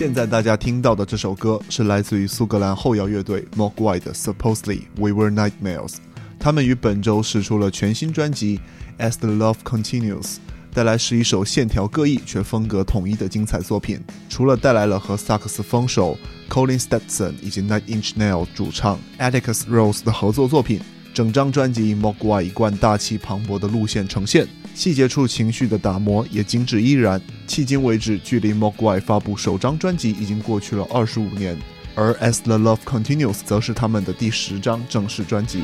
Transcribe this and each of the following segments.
现在大家听到的这首歌是来自于苏格兰后摇乐队 Mogwai 的 Supposedly We Were Nightmares。他们于本周试出了全新专辑 As the Love Continues，带来是一首线条各异却风格统一的精彩作品。除了带来了和萨克斯风手 Colin Stetson 以及 Nine Inch Nails 主唱 Atticus Rose 的合作作品，整张专辑以 Mogwai 一贯大气磅礴的路线呈现。细节处情绪的打磨也精致依然。迄今为止，距离 Mogwai 发布首张专辑已经过去了二十五年，而 As the Love Continues 则是他们的第十张正式专辑。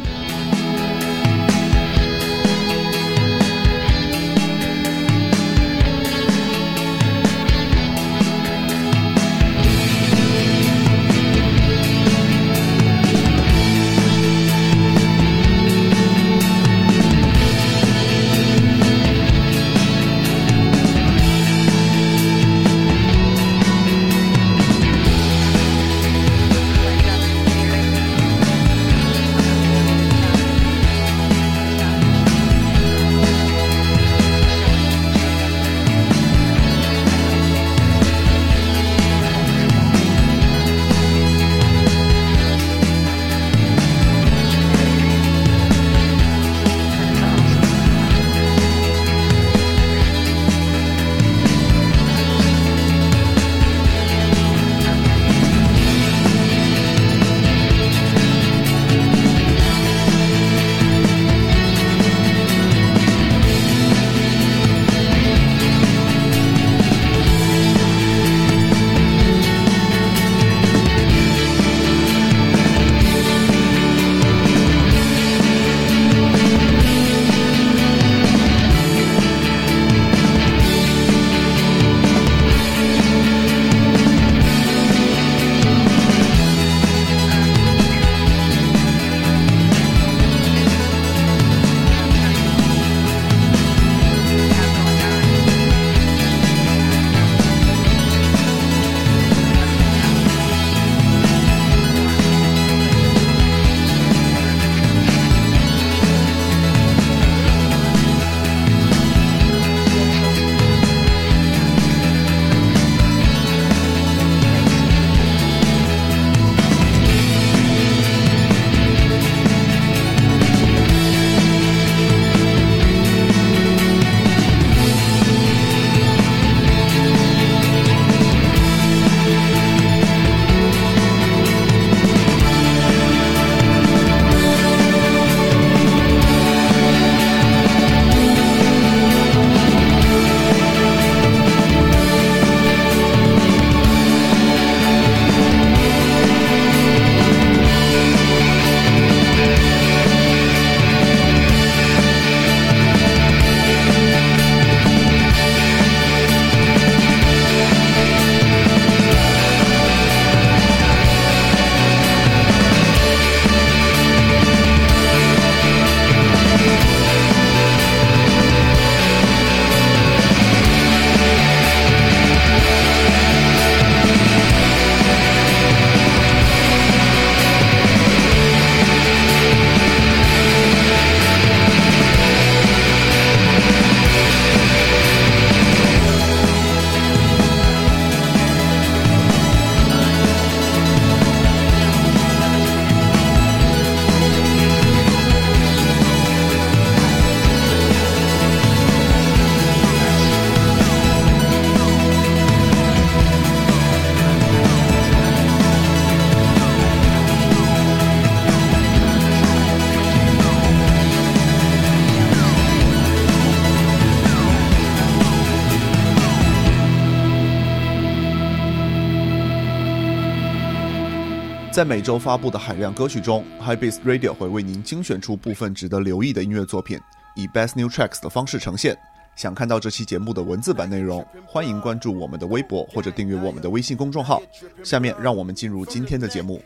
在每周发布的海量歌曲中，High Beats Radio 会为您精选出部分值得留意的音乐作品，以 Best New Tracks 的方式呈现。想看到这期节目的文字版内容，欢迎关注我们的微博或者订阅我们的微信公众号。下面让我们进入今天的节目。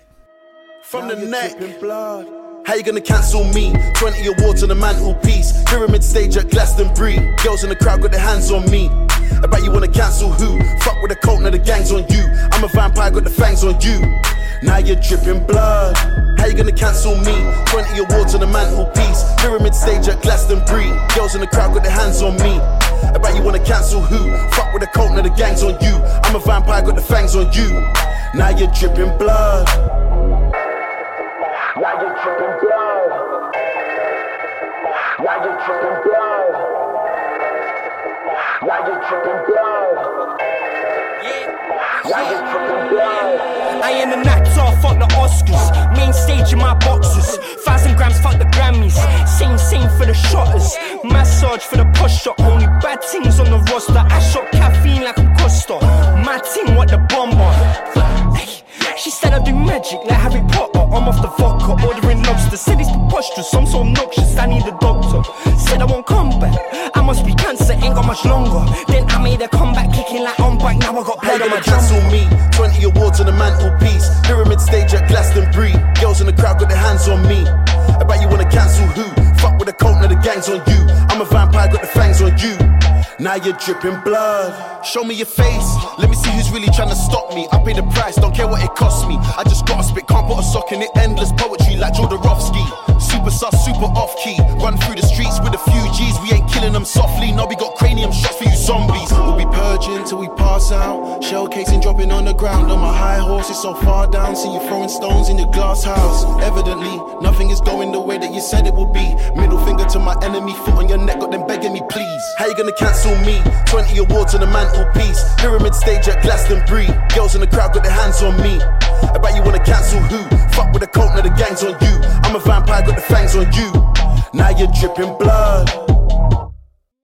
From the neck. How you gonna cancel me? 20 awards on the mantelpiece. Pyramid stage at Glastonbury. Girls in the crowd got their hands on me. I bet you wanna cancel who? Fuck with the cult, now the gang's on you. I'm a vampire, got the fangs on you. Now you're dripping blood. How you gonna cancel me? 20 awards on the mantelpiece. Pyramid stage at Glastonbury. Girls in the crowd got their hands on me. Bet you wanna cancel who? Fuck with the cult, now the gang's on you. I'm a vampire, got the fangs on you. Now you're dripping blood. Now you're dripping blood. Now you're dripping blood. Now you're dripping blood. I am an actor, fuck the Oscars. Main stage in my boxes. Thousand grams, fuck the Grammys. Same, same for the shotters. Massage for the posture. Only bad things on the roster. I shot caffeine like a Costa. My team, what the bomber. She said I do magic like Harry Potter. I'm off the vodka, ordering lobster. Said it's preposterous, I'm so obnoxious. I need a doctor. Said I won't come back. I must be cancer, ain't got much longer. Then I made a comeback, kicking like on back. Now I got blood on my cancel me? 20 awards on the mantelpiece. Pyramid stage at Glastonbury. Girls in the crowd got their hands on me. I bet you wanna cancel who? Fuck with the cult, now the gang's on you. I'm a vampire, got the fangs on you. Now you're dripping blood. Show me your face. Let me see who's really trying to stop me. I pay the price, don't care what it costs me. I just gotta spit, can't put a sock in it. Endless poetry like Jodorowsky. Super sus, super off key. Run through the streets with a few G's. We ain't killing them softly. No, we got cranium shots for you zombies. We'll be purging till we pass out. Shell casing dropping on the ground. On my high horse, it's so far down. See you throwing stones in your glass house. Evidently, nothing is going the way that you said it would be. Middle finger to my enemy, foot on your neck, got them begging me, please. How you gonna cancel me? 20 awards on the mantelpiece. Pyramid stage at Glastonbury. Girls in the crowd got their hands on me. Bet you wanna cancel who? Fuck with the coat, now the gang's on you. I'm a vampire, got the fangs on you. Now you're dripping blood.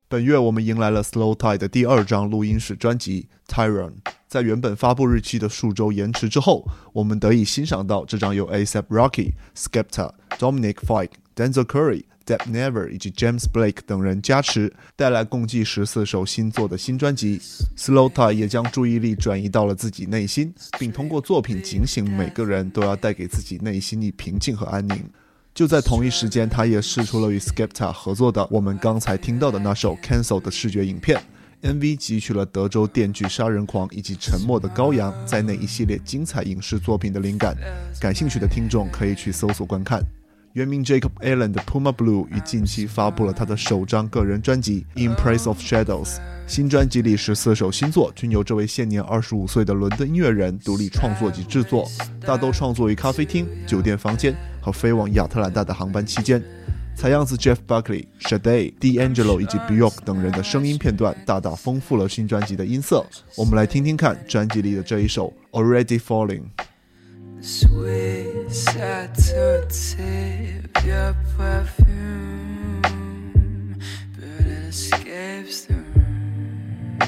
本月我们迎来了 Slow Tide 的第二张录音室专辑《Tyrone》。在原本发布日期的数周延迟之后，我们得以欣赏到这张由 ASAP Rocky、Skepta、Dominic Fike、Denzel Curry、Deb Never 以及 James Blake 等人加持，带来共计十四首新作的新专辑。Slota 也将注意力转移到了自己内心，并通过作品警醒每个人都要带给自己内心的平静和安宁。就在同一时间，他也试出了与 Skepta 合作的我们刚才听到的那首《Cancel》的视觉影片。MV 汲取了德州电锯杀人狂以及沉默的羔羊在内一系列精彩影视作品的灵感。感兴趣的听众可以去搜索观看。原名 Jacob Allen 的 Puma Blue 于近期发布了他的首张个人专辑《In Praise of Shadows》。新专辑里十四首新作均由这位现年二十五岁的伦敦音乐人独立创作及制作，大都创作于咖啡厅、酒店房间和飞往亚特兰大的航班期间。采样自 Jeff Buckley、s h a d e、D'Angelo 以及 Bjork 等人的声音片段，大大丰富了新专辑的音色。我们来听听看专辑里的这一首《Already Falling》。Sweet saturday, your perfume, but it escapes the room.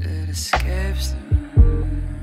It escapes the room.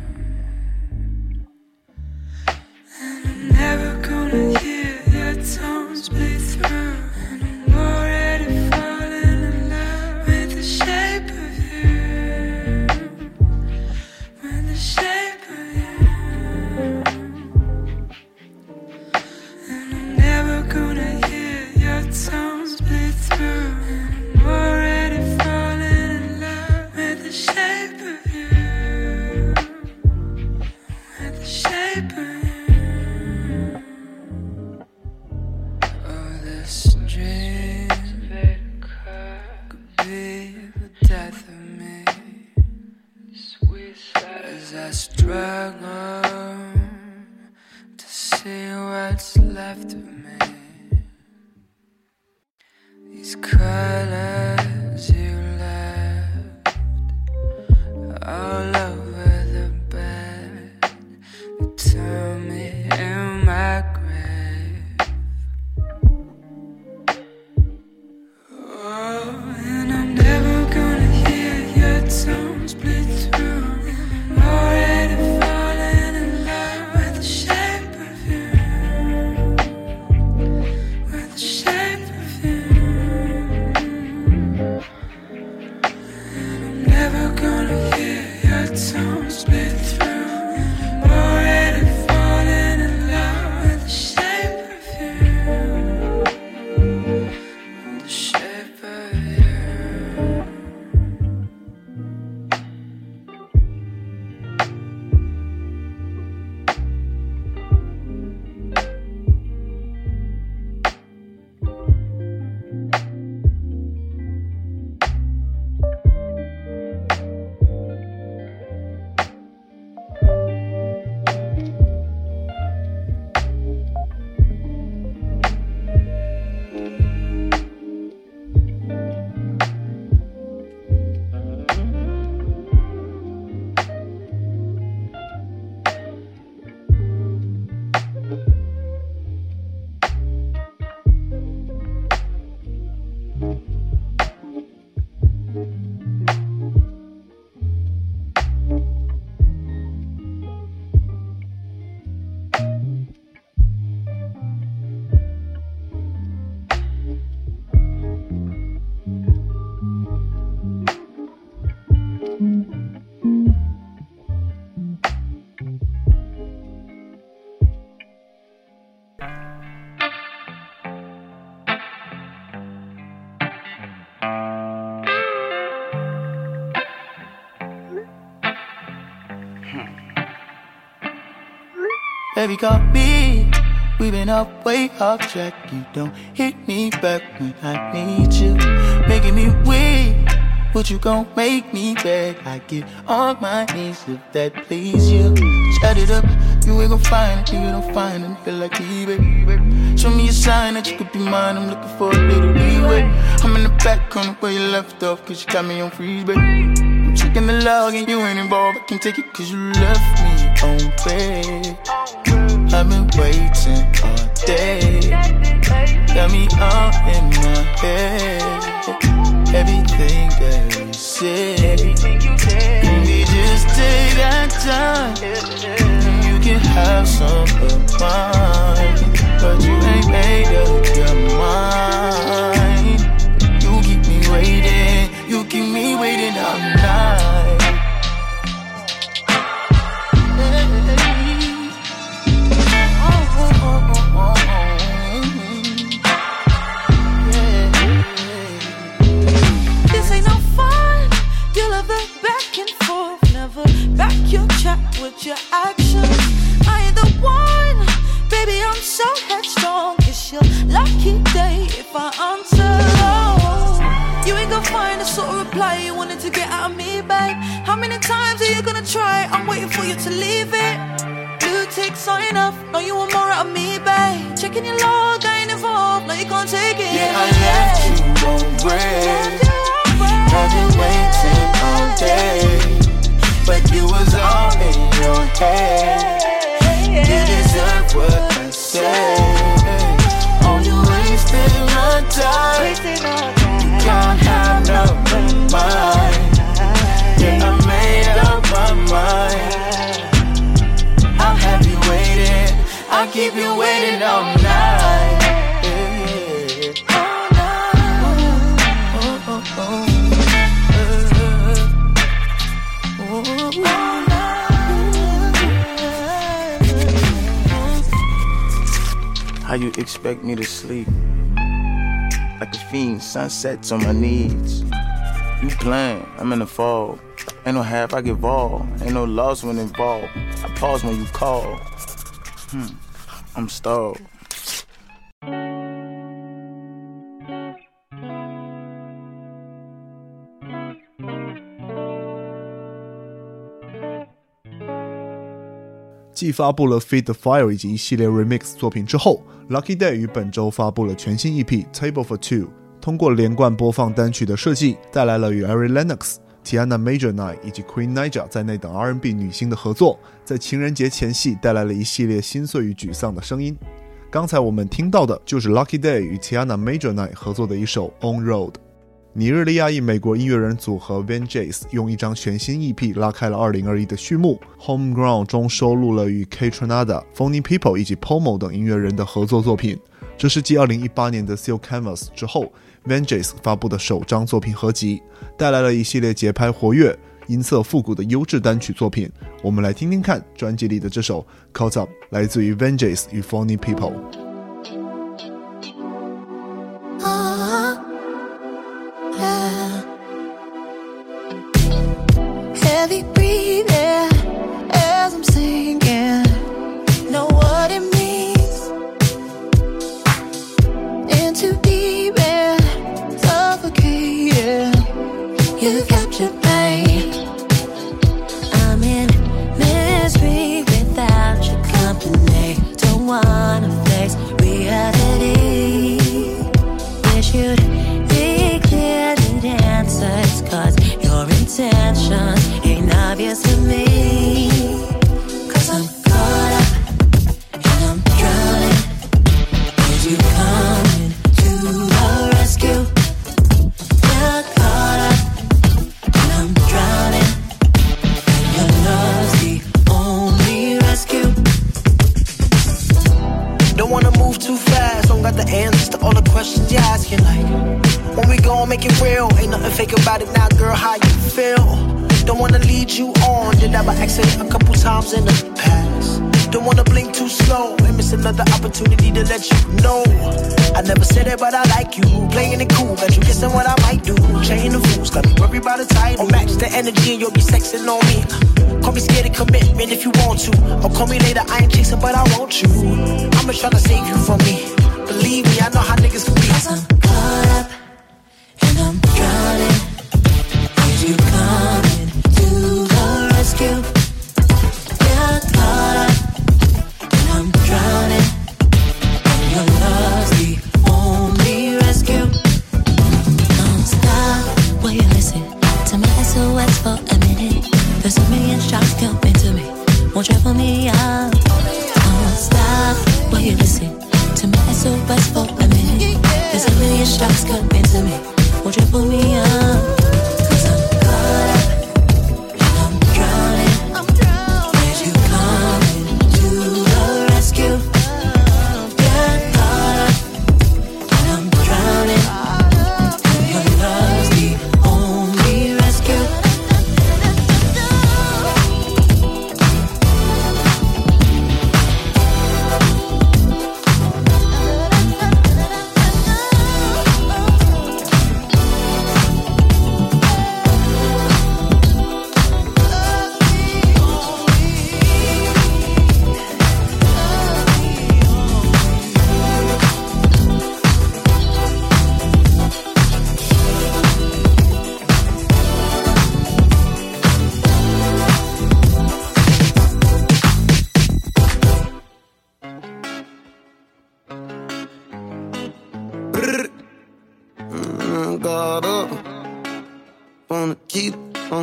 Baby, call me. We've been up way off track. You don't hit me back when I need you. Making me weak. Would you gon' make me beg? I get on my knees if that please you. Shut it up, you ain't gon' find it, you don't find a nigga like me, baby. Show me a sign that you could be mine, I'm looking for a little leeway. I'm in the back corner where you left off, cause you got me on freeze, baby. I'm checking the log and you ain't involved, I can take it cause you left me on red. I've been waiting all day. Got me all in my head. Everything that you said. We just take our time. You can have some of mine. But you ain't made up your mind. You keep me waiting. You keep me waiting all night. To find a so reply you wanted to get out of me, babe. How many times are you gonna try? I'm waiting for you to leave it. Blue ticks are enough. No, you want more out of me, babe. Checking your log, I ain't involved. No, you can't take it. Yeah, I left you on red. I've been waiting all day, but you was all in your head. You deserve what I. Oh, you wasted my time. You can't have no mind. Keep you waiting all night. How you expect me to sleep? Like a fiend, sunsets on my knees. You playing, I'm in the fog. Ain't no half I get involved. Ain't no loss when involved. I pause when you call. Hmm, I'm stalled. "继发布了《Feed the Fire》以及一系列 remix 作品之后，Lucky Day 于本周发布了全新 EP《Table for Two》。通过连贯播放单曲的设计，带来了与 Ari Lennox、Tiana Major Nine 以及 Queen Naija 在内等 R&B 女星的合作，在情人节前夕带来了一系列心碎与沮丧的声音。刚才我们听到的就是 Lucky Day 与 Tiana Major Nine 合作的一首《On Road》。尼日利亚裔美国音乐人组合 Van Jace 用一张全新 EP 拉开了2021的序幕。Homegrown 中收录了与 K Tronada、Phony People 以及 Pomo 等音乐人的合作作品。这是继2018年的 Seal Canvas 之后 Vengeance 发布的首张作品合集，带来了一系列节拍活跃、音色复古的优质单曲作品。我们来听听看专辑里的这首《Caught Up》，来自于 Vengeance 与 Funny People。Heavy You To save you from me. Believe me, I know how niggas can be.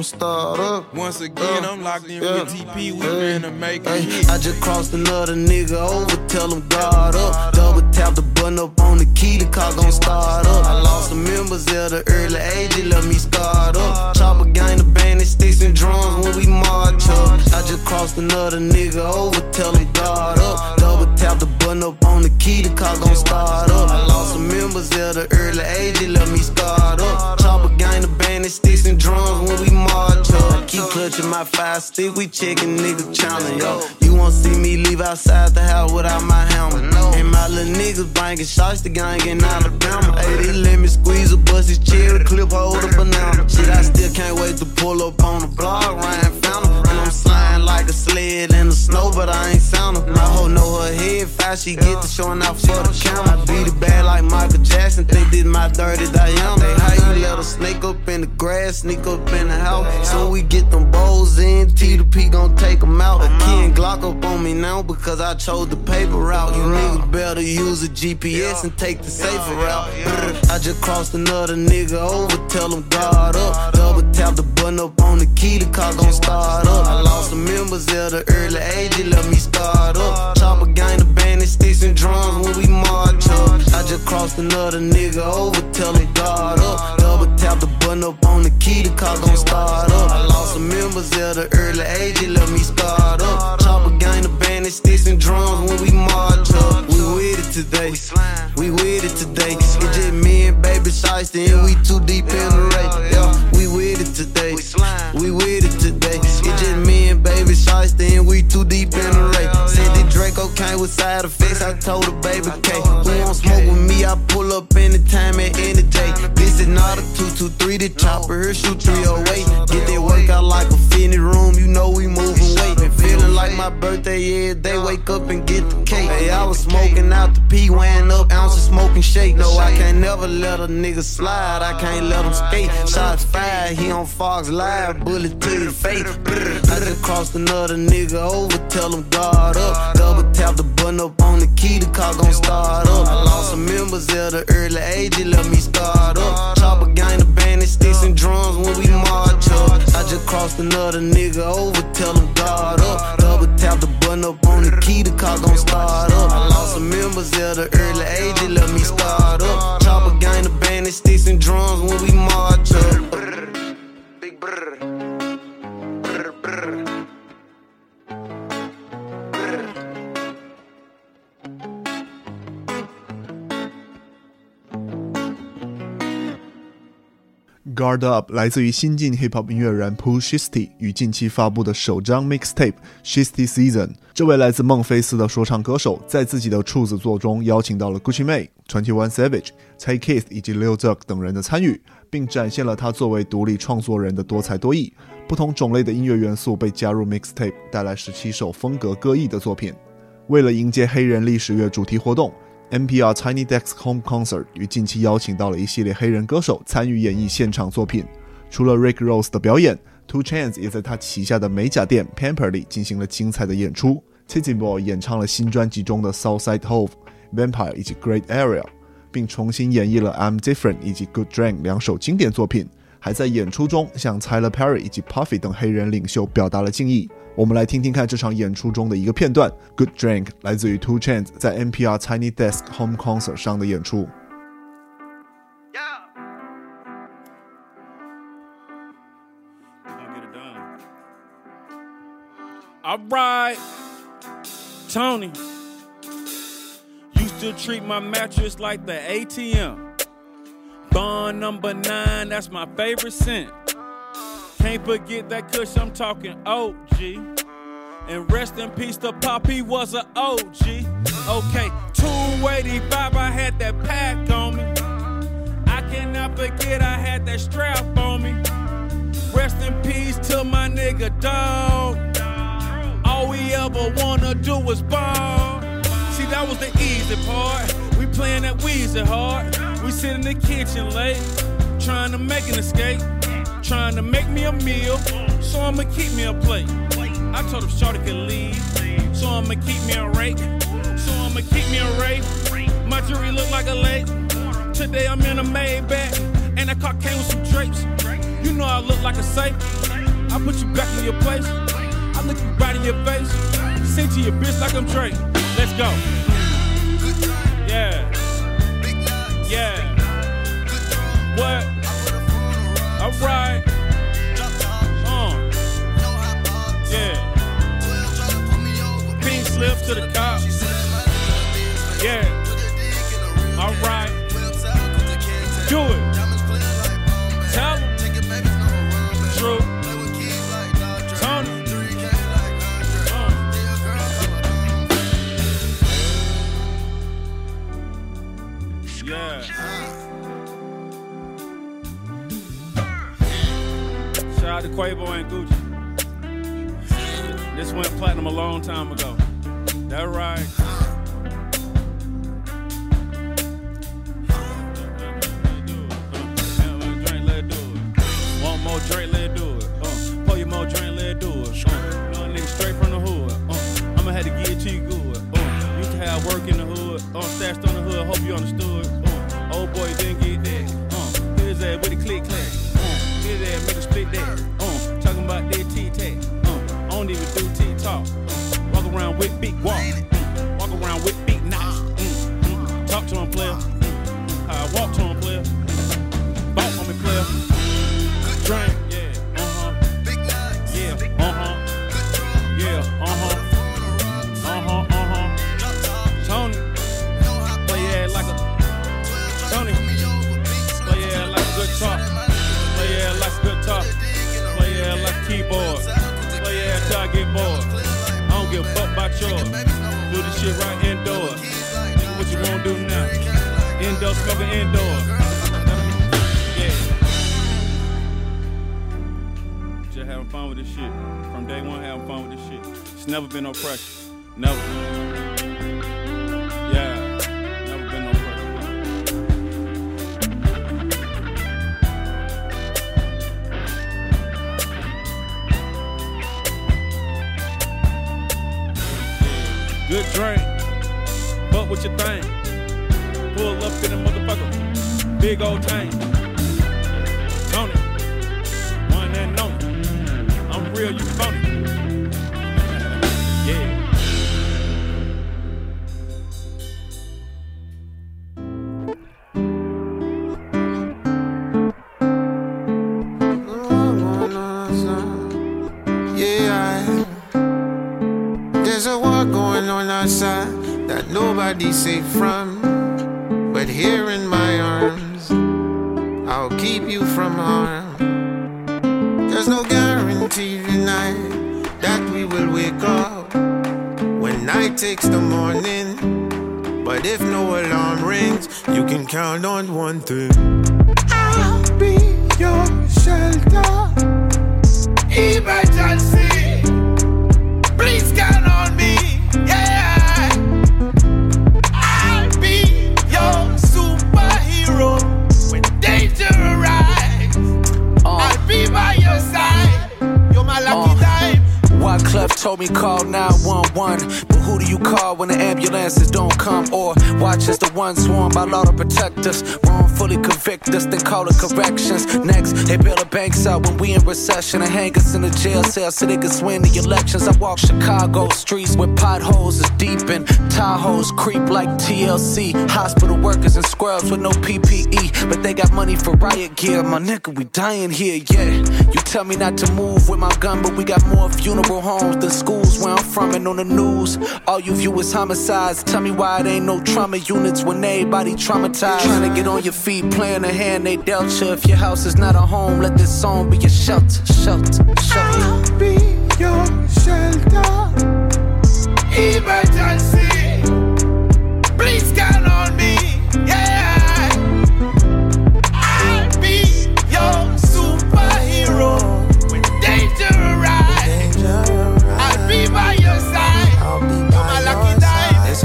Start up. Once again, uh, I'm locked in Yeah. with TP. We Hey, finna make a hey. I just crossed another nigga over, tell him guard up. Double tap the button up on the key, the car gon' start up. I lost some members at the early age, it left me start up. Chopper gang, the bandit sticks and drums when we march up. I just crossed another nigga over, tell him guard up. Double tap the button up on the key, the car gon' start up. I lost some members at the early age, it left me start up. Gang, the bandit sticks and drums when we march up. Keep clutching my five stick, we checking nigga challenge, yo. You won't see me leave outside the house without my helmet. And my little niggas banging shots, the gang in Alabama. Hey, they let me squeeze a bust his cherry clip, hold a banana. Shit, I still can't wait to pull up on the block, Ryan found him. And I'm sliding like a sled in the snow, but I ain't sound. My hoe know her head fast, she get to showing out for the camera. I beat it bad like Michael Jackson, think this my dirty Diana. Hey, how you let her snake the grass, sneak up in the house? So we get them bowls in, T to P gon' take them out. A key and Glock up on me now because I chose the paper route. You niggas better use a GPS and take the safer route. I just crossed another nigga over, tell him guard up. Double tap the button up on the key, the car gon' start up. I lost some members at the early age, it left me start up. Chopper gang, the bandit sticks and drums when we march up. I just crossed another nigga over, tell him guard up. Tap the button up on the key, the car gon' start up. I lost some members at the early age, it left me scarred up. Chopper gang, the bandit sticks and drums when we march up. We with it today, we with it today. It's just me and baby shiesty and we too deep in the race. Yeah, we with it today, we with it today. It's just me and baby shiesty and we too deep in the race. Said the Draco came with side effects, I told her baby K. Who won't smoke with me? I pull up anytime at any day. This is not a 223, the chopper here shoot 308. Get that workout like a fitness room, you know we moving weight. Been feeling like my birthday yeah, they wake up and get the cake. Hey, I was smoking out the P, weighing up ounces, smoking shake. No, I can't never let a nigga slide, I can't let him skate. Shots fired, he on Fox Live, bullet to the face. I just crossed another nigga over, tell him guard up. Double tap the button up on the key, the car gon' start up. I lost some members at the early age, it left me scarred up. Chopper gang, the bandit sticks and drums when we march up. I just crossed another nigga over, tell him guard up. Double tap the button up on the key, the car gon' start up. I lost some members at the early age, it left me scarred up. Chopper gang, the bandit sticks and drums when we march up. Big brr. Brr, brr. Guard Up 来自于新晋 hip hop 音乐人 Pooh Shisty 与近期发布的首张 mixtape Shisty Season。这位来自孟菲斯的说唱歌手，在自己的处子作中邀请到了 Gucci Mane、Twenty One Savage、Tay Keith 以及 Lil Durk 等人的参与，并展现了他作为独立创作人的多才多艺。不同种类的音乐元素被加入 mixtape，带来十七首风格各异的作品。为了迎接黑人历史月主题活动。NPR Tiny Desk Home Concert 于近期邀请到了一系列黑人歌手参与演绎现场作品。除了 Rick Ross 的表演，Two Chains 也在他旗下的美甲店 Pamper 里进行了精彩的演出。Tizzy Boy 演唱了新专辑中的 Southside Hove、Vampire 以及 Great Area，并重新演绎了 I'm Different 以及 Good Drink 两首经典作品。还在演出中向 Tyler Perry 以及 Puffy 等黑人领袖表达了敬意。我们来听听看这场演出中的一个片段，《Good Drink》来自于 Two Chains 在 NPR Tiny Desk Home Concert 上的演出。Alright, Tony. Used to treat my mattress like the ATM. Bond number nine, that's my favorite scent. Can't forget that kush, I'm talking OG. And rest in peace to Pop, he was an OG. Okay, 285, I had that pack on me. I cannot forget I had that strap on me. Rest in peace to my nigga dog. All we ever wanna do is ball. See, that was the easy part. We playing that Weezy hard. We sit in the kitchen late, trying to make an escape trying to make me a meal, so I'ma keep me a plate. I told him Shorty could leave, so I'ma keep me a rake, so I'ma keep me a rake. My jewelry look like a lake. Today I'm in a Maybach, and that car came with some drapes. You know I look like a safe. I put you back in your place. I look you right in your face. Sing to your bitch like I'm Drake. Let's go. Yeah. Yeah. What? Alright. Uh. Yeah. Pink slip to the cop. Yeah. Alright. Do it. Quavo and Gucci. This went platinum a long time ago. That right. That nobody's safe from. But here in my arms, I'll keep you from harm. There's no guarantee tonight that we will wake up when night takes the morning. But if no alarm rings, you can count on one thing. By law to protect us wrongfully convict us, then call it corrections. Next, they build the banks out when we in recession and hang us in the jail cell so they can swing the elections. I walk Chicago streets where potholes is deep and Tahoes creep like TLC. Hospital workers and scrubs with no PPE, but they got money for riot gear. My nigga, we dying here, yeah. You tell me not to move with my gun, but we got more funeral homes than schools where I'm from and on the news. All you view is homicides. Tell me why it ain't no trauma units when everybody traumatized. Trying to get on your feet, playing a hand they dealt you. If your house is not a home, let this song be your shelter, shelter, shelter. I'll be your shelter. Emergency.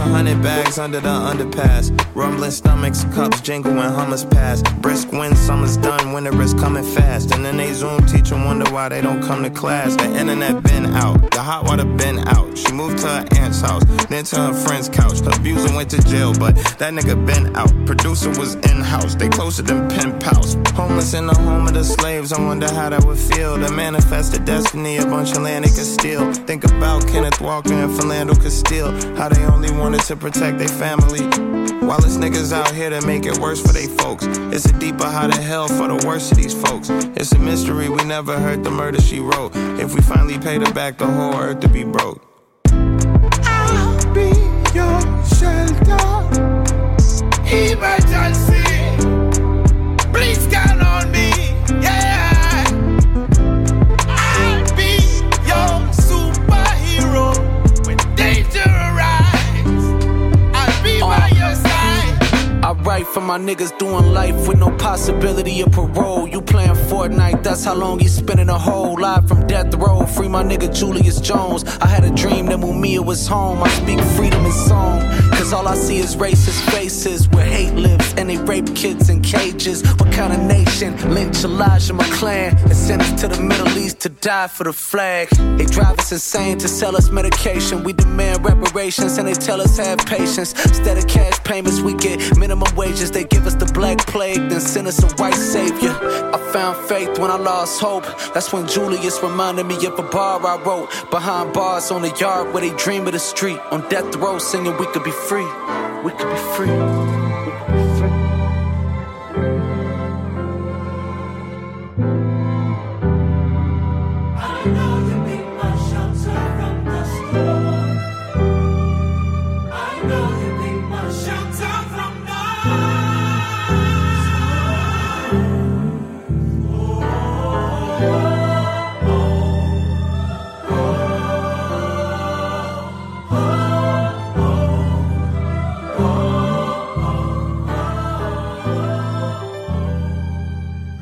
Hundred bags under the underpass. Rumbling stomachs, cups jingle when hummers pass. Brisk wind, summer's done, winter is coming fast. And then they Zoom teacher wonder why they don't come to class. The internet been out, the hot water been out. She moved to her aunt's house, then to her friend's couch. The abuser went to jail, but that nigga been out. Producer was in house, they closer than pen pals. Homeless in the home of the slaves, I wonder how that would feel. To manifest the destiny, a bunch of land they could steal. Think about Kenneth Walker and Philando Castile, how they only wanted to protect their family. While it's niggas out here to make it worse for they folks. It's a deeper how to hell for the worst of these folks. It's a mystery we never heard the murder she wrote. If we finally paid her back, the whole earth to be broke. I'll be your shelter. Emergency. Write for my niggas doing life with no possibility of parole. You playing Fortnite, that's how long you spending a whole life from death row. Free my nigga Julius Jones. I had a dream that Mumia was home. I speak freedom in song. Cause all I see is racist faces where hate lives and they rape kids in cages. What kind of nation? Lynch Elijah McClain and send us to the Middle East to die for the flag. They drive us insane to sell us medication. We demand reparations and they tell us have patience. Instead of cash payments, we get minimum wages. They give us the black plague, then send us a white savior. I found faith when I lost hope. That's when Julius reminded me of a bar I wrote. Behind bars on the yard where they dream of the street. On death row singing we could be free. We could be free.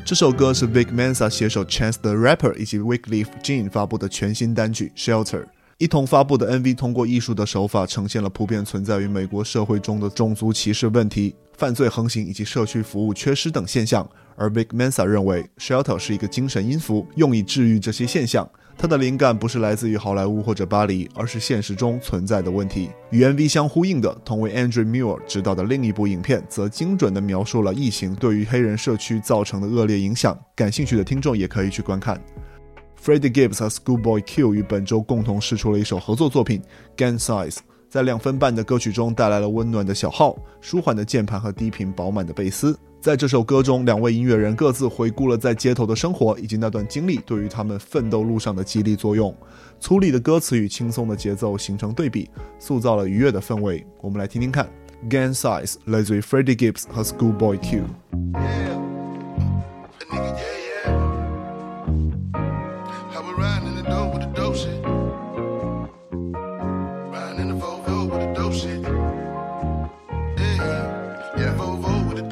这首歌是 Vic Mansa 携手 Chance the Rapper 以及 Wig Leaf Jean 发布的全新单曲 Shelter。一同发布的 MV 通过艺术的手法呈现了普遍存在于美国社会中的种族歧视问题、犯罪横行以及社区服务缺失等现象。而 Vic Mansa 认为 Shelter 是一个精神音符，用以治愈这些现象。他的灵感不是来自于好莱坞或者巴黎，而是现实中存在的问题。与 MV 相呼应的，同为 Andrew Muir 执导的另一部影片，则精准地描述了疫情对于黑人社区造成的恶劣影响。感兴趣的听众也可以去观看。Freddie Gibbs 和 Schoolboy Q 于本周共同试出了一首合作作品《GAN Size》，在两分半的歌曲中带来了温暖的小号、舒缓的键盘和低频饱满的贝斯。在这首歌中，两位音乐人各自回顾了在街头的生活以及那段经历对于他们奋斗路上的激励作用。粗粝的歌词与轻松的节奏形成对比，塑造了愉悦的氛围。我们来听听看，《Gang Size》来自于 Freddie Gibbs 和 Schoolboy Q。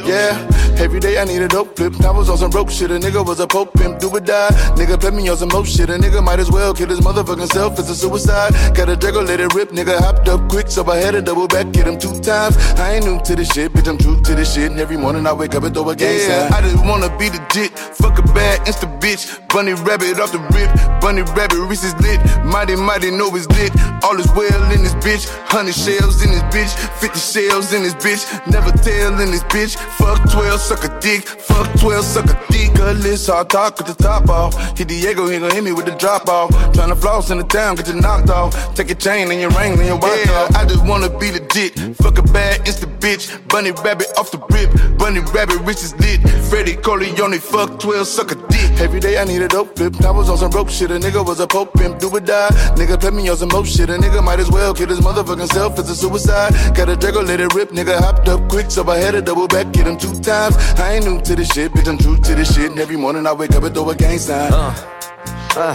Yeah, Volvo with the dope Yeah, every day I need a dope flip. I was on some broke shit. A nigga was a pope pimp, do or die. Nigga play me on some more shit. A nigga might as well kill his motherfucking self. It's a suicide. Got a Draco, let it rip. Nigga hopped up quick, so I had to double back, get him two times. I ain't new to this shit, bitch. I'm true to this shit. And every morning I wake up and throw a gang Yeah. I just wanna be the legit. Fuck a bad insta bitch. Bunny rabbit off the rip. Bunny rabbit is lit. Mighty mighty know it's lit. All is well in this bitch. Hundred shells in this bitch. Fifty shells in this bitch. Never tell in this bitch. Fuck 12, suck a dick. Fuck 12, suck a dick. Cutlass, hard talk with the top off. Hit Diego, he gon' hit me with the drop off. Tryna floss in the town, get you knocked off. Take your chain and your ring and your watch yeah, I just wanna be legit. Fuck a bad insta bitch. Bunny rabbit off the rip. Bunny rabbit wrist is lit. Freddie Corleone, fuck 12, suck a dick. Every day I need a dope flip. I was on some broke shit. A nigga was a pope pimp, do or die. Nigga play me on some more shit. A nigga might as well kill his motherfucking self. It's a suicide. Got a Draco, let it rip. Nigga hopped up quick, so I had to double back, get him two times. I ain't new to this shit, bitch. I'm true to this shit. And every morning I wake up and throw a gang sign. Uh,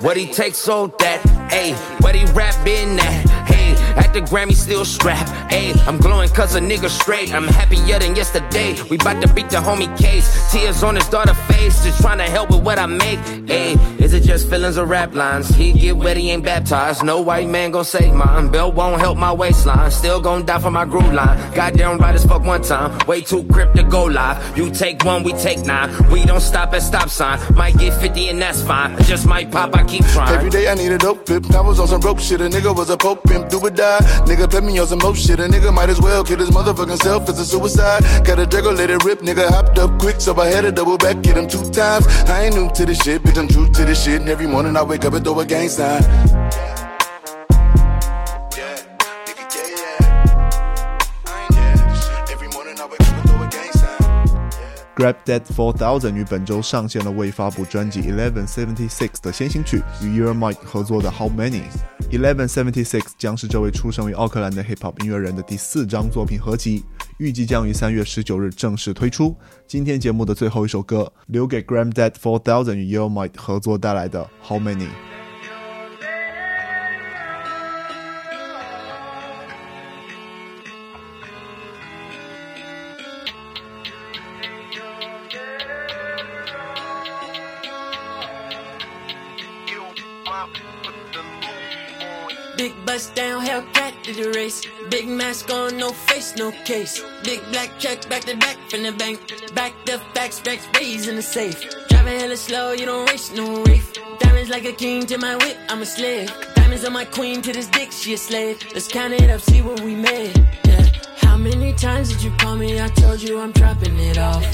what he takes so that, ayy, what he rap at, at the Grammy still strapped, ayy, I'm glowing cause a nigga straight, I'm happier than yesterday, we bout to beat the homie case, tears on his daughter face, just trying to help with what I make, ayy, is it just feelings or rap lines, he get wet, he ain't baptized, no white man gon' save mine, belt won't help my waistline, still gon' die for my groove line, goddamn right as fuck one time, way too crip to go live, you take one, we take nine, we don't stop at stop sign, might get 50 and that's fine, just might pop, I keep trying. Every day I need a dope flip. I was on some broke shit. A nigga was a pope pimp, do or die. Nigga play me on some more shit. A nigga might as well kill his motherfucking self. It's a suicide. Got a Draco, let it rip. Nigga hopped up quick, so I had to double back, get him two times. I ain't new to this shit, bitch. I'm true to this shit. And every morning I wake up and throw a gang sign. Grab That 4000于本周上线了未发布专辑 Eleven Seventy Six 的先行曲，与 Ear Mike 合作的 How Many。Eleven Seventy Six 将是这位出生于奥克兰的 Hip Hop 音乐人的第四张作品合集，预计将于三月十九日正式推出。今天节目的最后一首歌，留给 Grab That 4000与 Ear Mike 合作带来的 How Many。Big bust down, Hellcat to the race. Big mask on, no face, no case. Big black check back to back from the bank. Back the facts, racks raised in the safe. Driving hella slow, you don't race no race. Diamonds like a king to my whip, I'm a slave. Diamonds on my queen to this dick, she a slave. Let's count it up, see what we made. Yeah. How many times did you call me? I told you I'm dropping it off.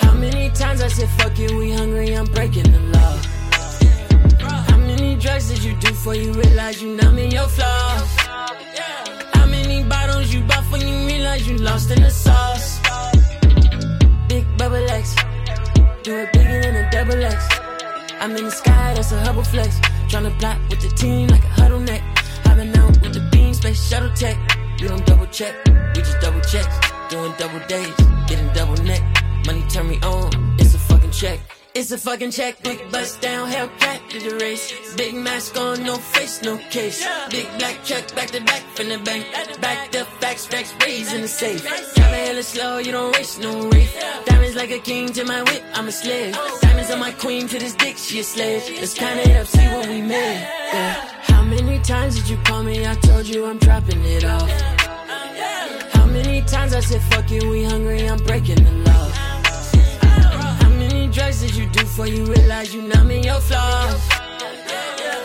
How many times I said fuck you, we hungry, I'm breaking the law. Drugs did you do before you realize you numb in your flaws? How many bottles you bought when you realize you lost in the sauce? Big bubble X, do it bigger than a double X. I'm in the sky, that's a Hubble flex. Tryna plot with the team like a huddle neck. Hopping out with the beam, space shuttle tech. We don't double check, we just double check. Doing double days, getting double neck. Money turn me on, it's a fucking check. It's a fucking check, big bust down, Hellcat to the race. Big mask on, no face, no case. Big black check, back to back from the bank. Back the facts, racks raised in the safe. Driving hella slow, you don't race, no race. Diamonds like a king to my whip, I'm a slave. Oh. Diamonds on my queen to this dick, she a slave. Let's count it up, see what we made. Yeah. How many times did you call me? I told you I'm dropping it off. How many times I said fuck you, we hungry, I'm breaking the law. Drugs did you do before you realize you numb in your flaws?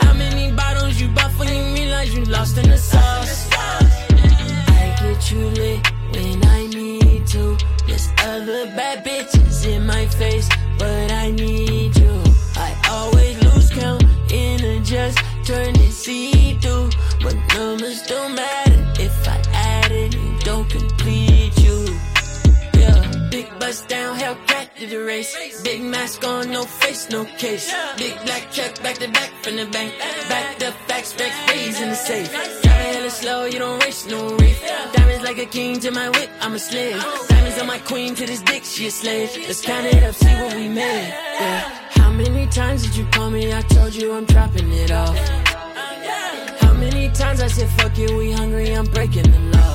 How many bottles you bought when you realize you lost in the sauce? I get you lit when I need to. There's other bad bitches in my face, but I need you. I always lose count in a just turn it see through. But numbers don't matter if I add it, don't complete you. Yeah, big bust down, to did the race. Big mask on, no face, no case. Big black check back to back from the bank. Back the facts, facts, raised in the safe. Driving hella slow, you don't race, no race. Diamonds like a king to my whip, I'm a slave. Diamonds on my queen to this dick, she a slave. Let's count it up, see what we made. Yeah. How many times did you call me? I told you I'm dropping it off. How many times I said fuck it, we hungry, I'm breaking the law.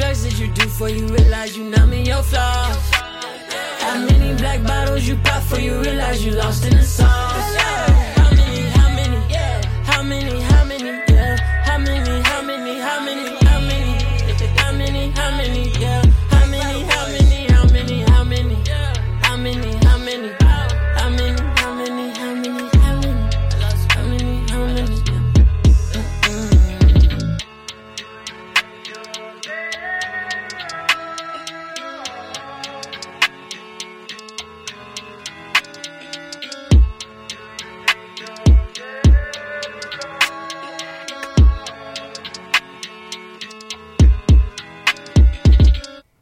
Drugs did you do for you realize you numb in your flaws? How many black bottles you pop for you realize you lost in the sauce? How many, how many, how many, how many,